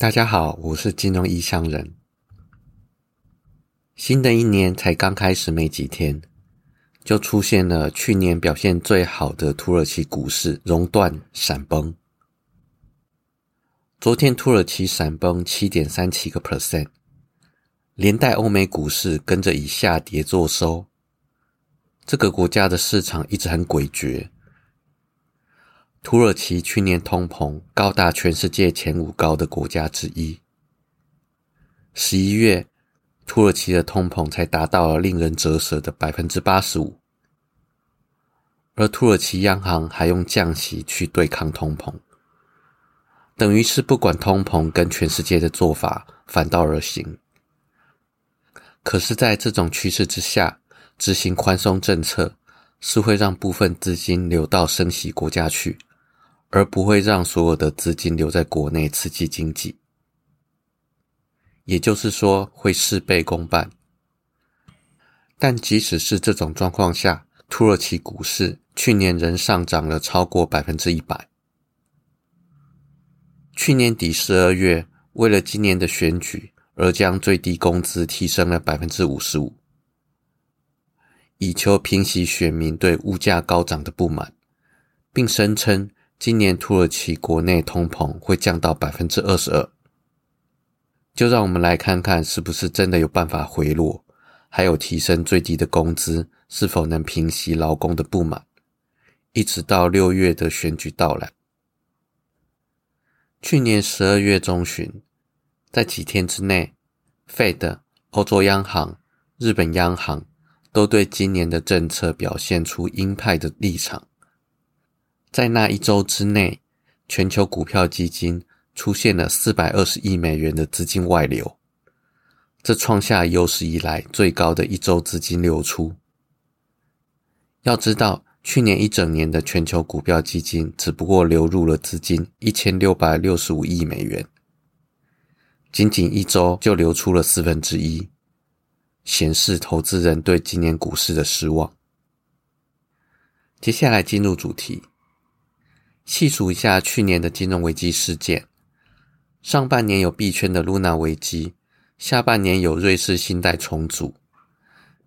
大家好，我是金融异乡人。新的一年才刚开始没几天，就出现了去年表现最好的土耳其股市熔断闪崩。昨天土耳其闪崩七点三七个 percent，连带欧美股市跟着以下跌作收。这个国家的市场一直很诡谲。土耳其去年通膨高达全世界前五高的国家之一。十一月，土耳其的通膨才达到了令人折舌的百分之八十五，而土耳其央行还用降息去对抗通膨，等于是不管通膨跟全世界的做法反道而行。可是，在这种趋势之下，执行宽松政策是会让部分资金流到升息国家去。而不会让所有的资金留在国内刺激经济，也就是说会事倍功半。但即使是这种状况下，土耳其股市去年仍上涨了超过百分之一百。去年底十二月，为了今年的选举而将最低工资提升了百分之五十五，以求平息选民对物价高涨的不满，并声称。今年土耳其国内通膨会降到百分之二十二，就让我们来看看是不是真的有办法回落，还有提升最低的工资是否能平息劳工的不满，一直到六月的选举到来。去年十二月中旬，在几天之内，Fed、欧洲央行、日本央行都对今年的政策表现出鹰派的立场。在那一周之内，全球股票基金出现了四百二十亿美元的资金外流，这创下有史以来最高的一周资金流出。要知道，去年一整年的全球股票基金只不过流入了资金一千六百六十五亿美元，仅仅一周就流出了四分之一，显示投资人对今年股市的失望。接下来进入主题。细数一下去年的金融危机事件，上半年有币圈的 Luna 危机，下半年有瑞士信贷重组，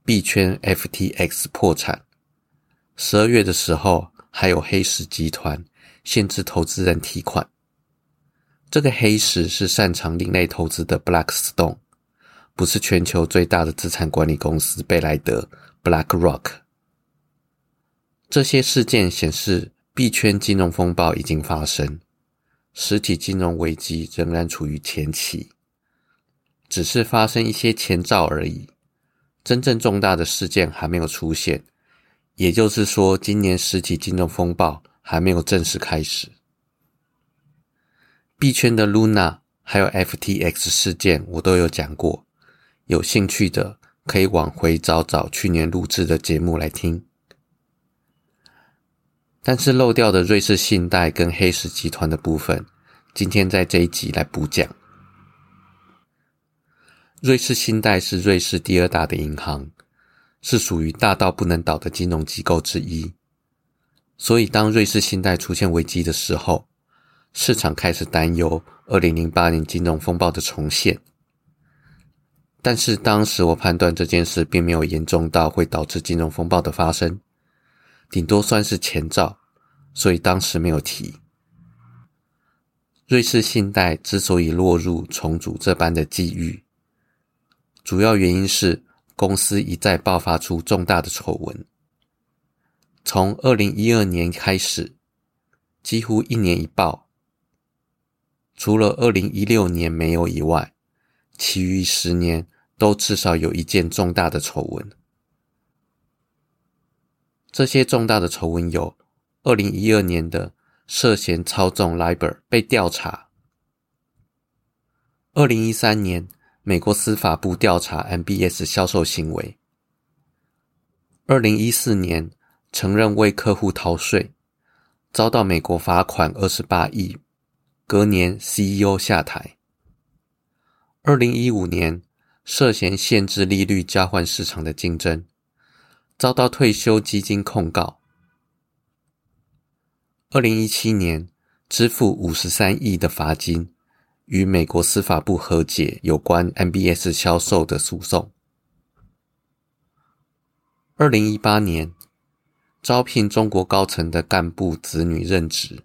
币圈 FTX 破产，十二月的时候还有黑石集团限制投资人提款。这个黑石是擅长另类投资的 Blackstone，不是全球最大的资产管理公司贝莱德 BlackRock。这些事件显示。币圈金融风暴已经发生，实体金融危机仍然处于前期，只是发生一些前兆而已。真正重大的事件还没有出现，也就是说，今年实体金融风暴还没有正式开始。币圈的 Luna 还有 FTX 事件，我都有讲过，有兴趣的可以往回找找去年录制的节目来听。但是漏掉的瑞士信贷跟黑石集团的部分，今天在这一集来补讲。瑞士信贷是瑞士第二大的银行，是属于大到不能倒的金融机构之一。所以，当瑞士信贷出现危机的时候，市场开始担忧二零零八年金融风暴的重现。但是当时我判断这件事并没有严重到会导致金融风暴的发生。顶多算是前兆，所以当时没有提。瑞士信贷之所以落入重组这般的际遇，主要原因是公司一再爆发出重大的丑闻。从二零一二年开始，几乎一年一爆，除了二零一六年没有以外，其余十年都至少有一件重大的丑闻。这些重大的丑闻有：二零一二年的涉嫌操纵 LIBOR 被调查；二零一三年美国司法部调查 MBS 销售行为；二零一四年承认为客户逃税，遭到美国罚款二十八亿，隔年 CEO 下台；二零一五年涉嫌限制利率交换市场的竞争。遭到退休基金控告。二零一七年支付五十三亿的罚金，与美国司法部和解有关 MBS 销售的诉讼。二零一八年，招聘中国高层的干部子女任职，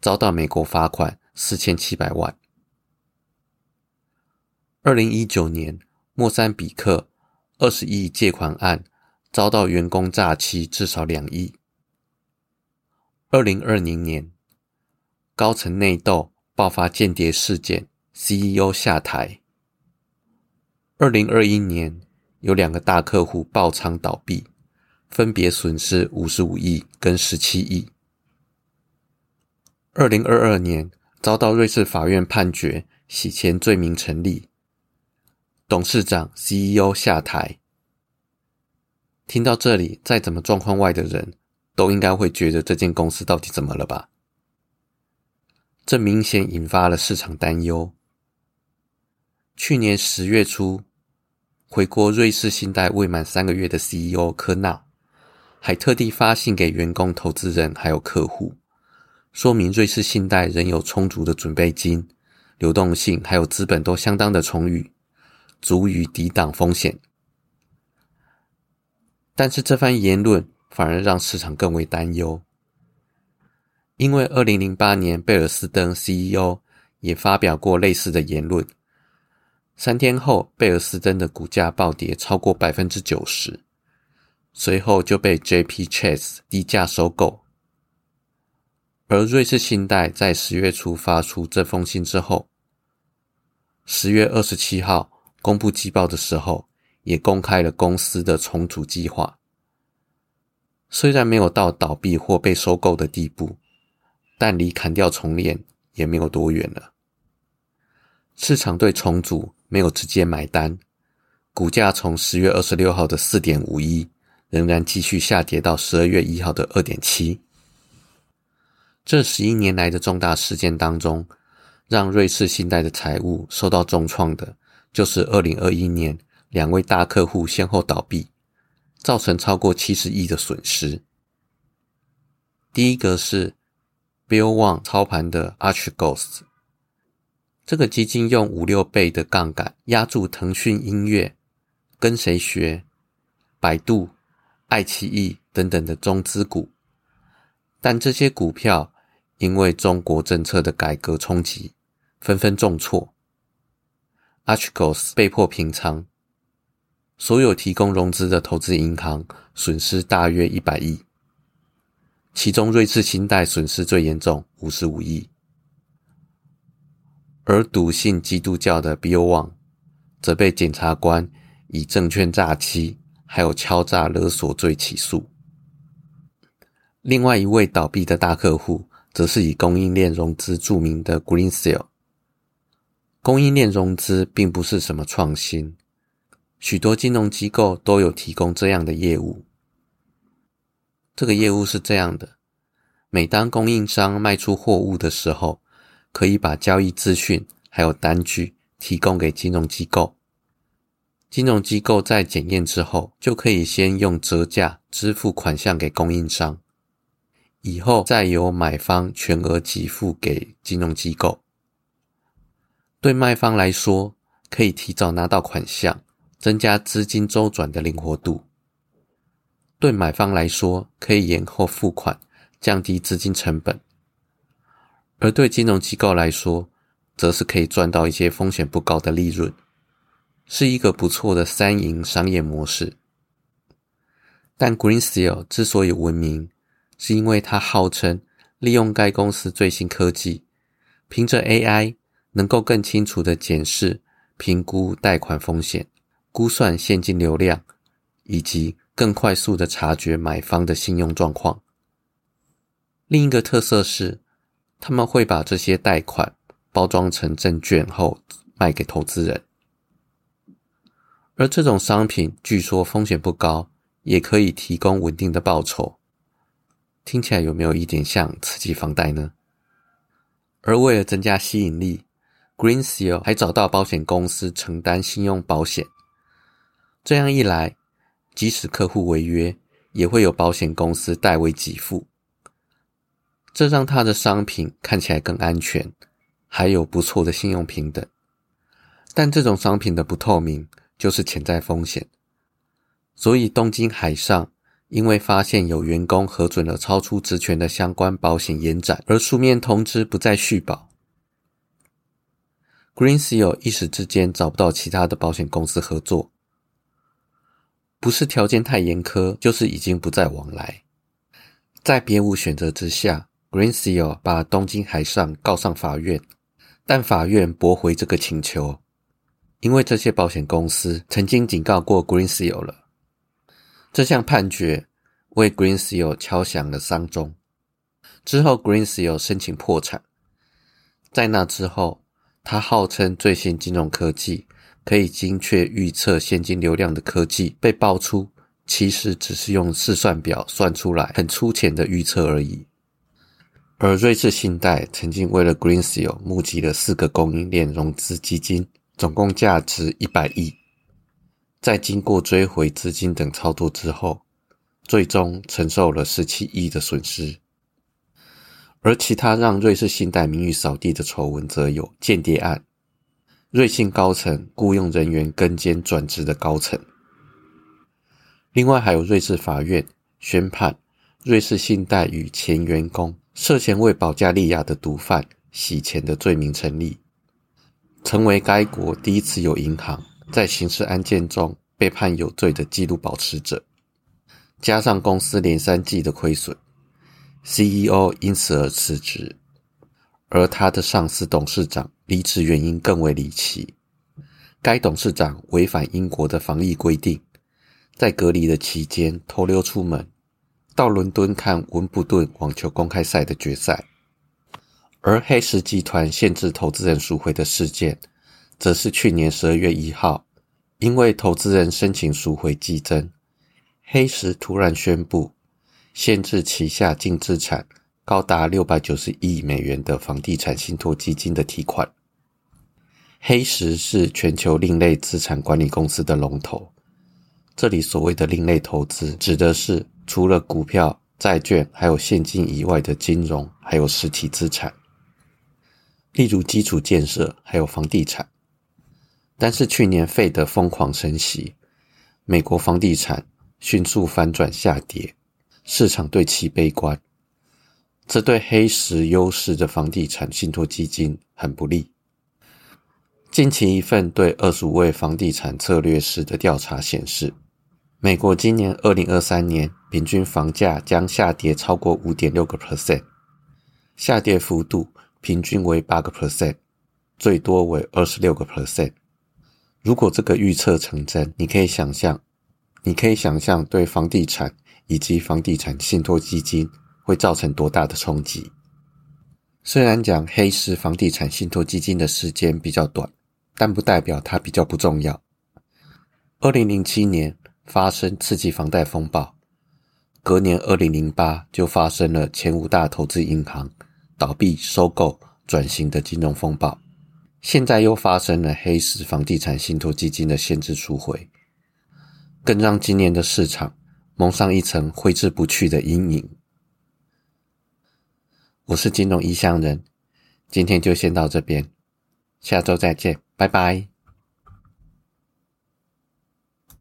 遭到美国罚款四千七百万。二零一九年，莫桑比克二十亿借款案遭到员工诈欺至少两亿。二零二零年，高层内斗爆发间谍事件，CEO 下台。二零二一年，有两个大客户爆仓倒闭，分别损失五十五亿跟十七亿。二零二二年，遭到瑞士法院判决洗钱罪名成立，董事长、CEO 下台。听到这里，再怎么状况外的人。都应该会觉得这间公司到底怎么了吧？这明显引发了市场担忧。去年十月初，回国瑞士信贷未满三个月的 CEO 科纳，还特地发信给员工、投资人还有客户，说明瑞士信贷仍有充足的准备金、流动性还有资本都相当的充裕，足以抵挡风险。但是这番言论。反而让市场更为担忧，因为二零零八年贝尔斯登 CEO 也发表过类似的言论。三天后，贝尔斯登的股价暴跌超过百分之九十，随后就被 J.P. Chase 低价收购。而瑞士信贷在十月初发出这封信之后，十月二十七号公布季报的时候，也公开了公司的重组计划。虽然没有到倒闭或被收购的地步，但离砍掉重练也没有多远了。市场对重组没有直接买单，股价从十月二十六号的四点五一，仍然继续下跌到十二月一号的二点七。这十一年来的重大事件当中，让瑞士信贷的财务受到重创的，就是二零二一年两位大客户先后倒闭。造成超过七十亿的损失。第一个是 Bill Wang 操盘的 Archegos，这个基金用五六倍的杠杆压住腾讯音乐、跟谁学、百度、爱奇艺等等的中资股，但这些股票因为中国政策的改革冲击，纷纷重挫，Archegos 被迫平仓。所有提供融资的投资银行损失大约一百亿，其中瑞士信贷损失最严重，五十五亿。而笃信基督教的 B O one 则被检察官以证券诈欺还有敲诈勒索罪起诉。另外一位倒闭的大客户，则是以供应链融资著名的 Greensill。供应链融资并不是什么创新。许多金融机构都有提供这样的业务。这个业务是这样的：每当供应商卖出货物的时候，可以把交易资讯还有单据提供给金融机构。金融机构在检验之后，就可以先用折价支付款项给供应商，以后再由买方全额给付给金融机构。对卖方来说，可以提早拿到款项。增加资金周转的灵活度，对买方来说可以延后付款，降低资金成本；而对金融机构来说，则是可以赚到一些风险不高的利润，是一个不错的三赢商业模式。但 Greensill 之所以闻名，是因为它号称利用该公司最新科技，凭着 AI 能够更清楚的检视、评估贷款风险。估算现金流量，以及更快速的察觉买方的信用状况。另一个特色是，他们会把这些贷款包装成证券后卖给投资人，而这种商品据说风险不高，也可以提供稳定的报酬。听起来有没有一点像刺激房贷呢？而为了增加吸引力，Greensill 还找到保险公司承担信用保险。这样一来，即使客户违约，也会有保险公司代为给付，这让他的商品看起来更安全，还有不错的信用平等。但这种商品的不透明就是潜在风险，所以东京海上因为发现有员工核准了超出职权的相关保险延展，而书面通知不再续保。Green Seal 一时之间找不到其他的保险公司合作，不是条件太严苛，就是已经不再往来。在别无选择之下，Green Seal 把东京海上告上法院，但法院驳回这个请求，因为这些保险公司曾经警告过 Green Seal 了。这项判决为 Green Seal 敲响了丧钟。之后，Green Seal 申请破产。在那之后。他号称最新金融科技可以精确预测现金流量的科技被爆出，其实只是用试算表算出来很粗浅的预测而已。而瑞士信贷曾经为了 Greensill 募集了四个供应链融资基金，总共价值一百亿。在经过追回资金等操作之后，最终承受了十七亿的损失。而其他让瑞士信贷名誉扫地的丑闻，则有间谍案、瑞信高层雇佣人员跟监转职的高层，另外还有瑞士法院宣判瑞士信贷与前员工涉嫌为保加利亚的毒贩洗钱的罪名成立，成为该国第一次有银行在刑事案件中被判有罪的记录保持者，加上公司连三季的亏损。CEO 因此而辞职，而他的上司董事长离职原因更为离奇。该董事长违反英国的防疫规定，在隔离的期间偷溜出门，到伦敦看温布顿网球公开赛的决赛。而黑石集团限制投资人赎回的事件，则是去年十二月一号，因为投资人申请赎回激增，黑石突然宣布。限制旗下净资产高达六百九十亿美元的房地产信托基金的提款。黑石是全球另类资产管理公司的龙头。这里所谓的另类投资，指的是除了股票、债券还有现金以外的金融还有实体资产，例如基础建设还有房地产。但是去年费德疯狂升息，美国房地产迅速反转下跌。市场对其悲观，这对黑石优势的房地产信托基金很不利。近期一份对二十五位房地产策略师的调查显示，美国今年二零二三年平均房价将下跌超过五点六个 percent，下跌幅度平均为八个 percent，最多为二十六个 percent。如果这个预测成真，你可以想象，你可以想象对房地产。以及房地产信托基金会造成多大的冲击？虽然讲黑市房地产信托基金的时间比较短，但不代表它比较不重要。二零零七年发生刺激房贷风暴，隔年二零零八就发生了前五大投资银行倒闭、收购、转型的金融风暴，现在又发生了黑市房地产信托基金的限制赎回，更让今年的市场。蒙上一层挥之不去的阴影。我是金融异乡人，今天就先到这边，下周再见，拜拜。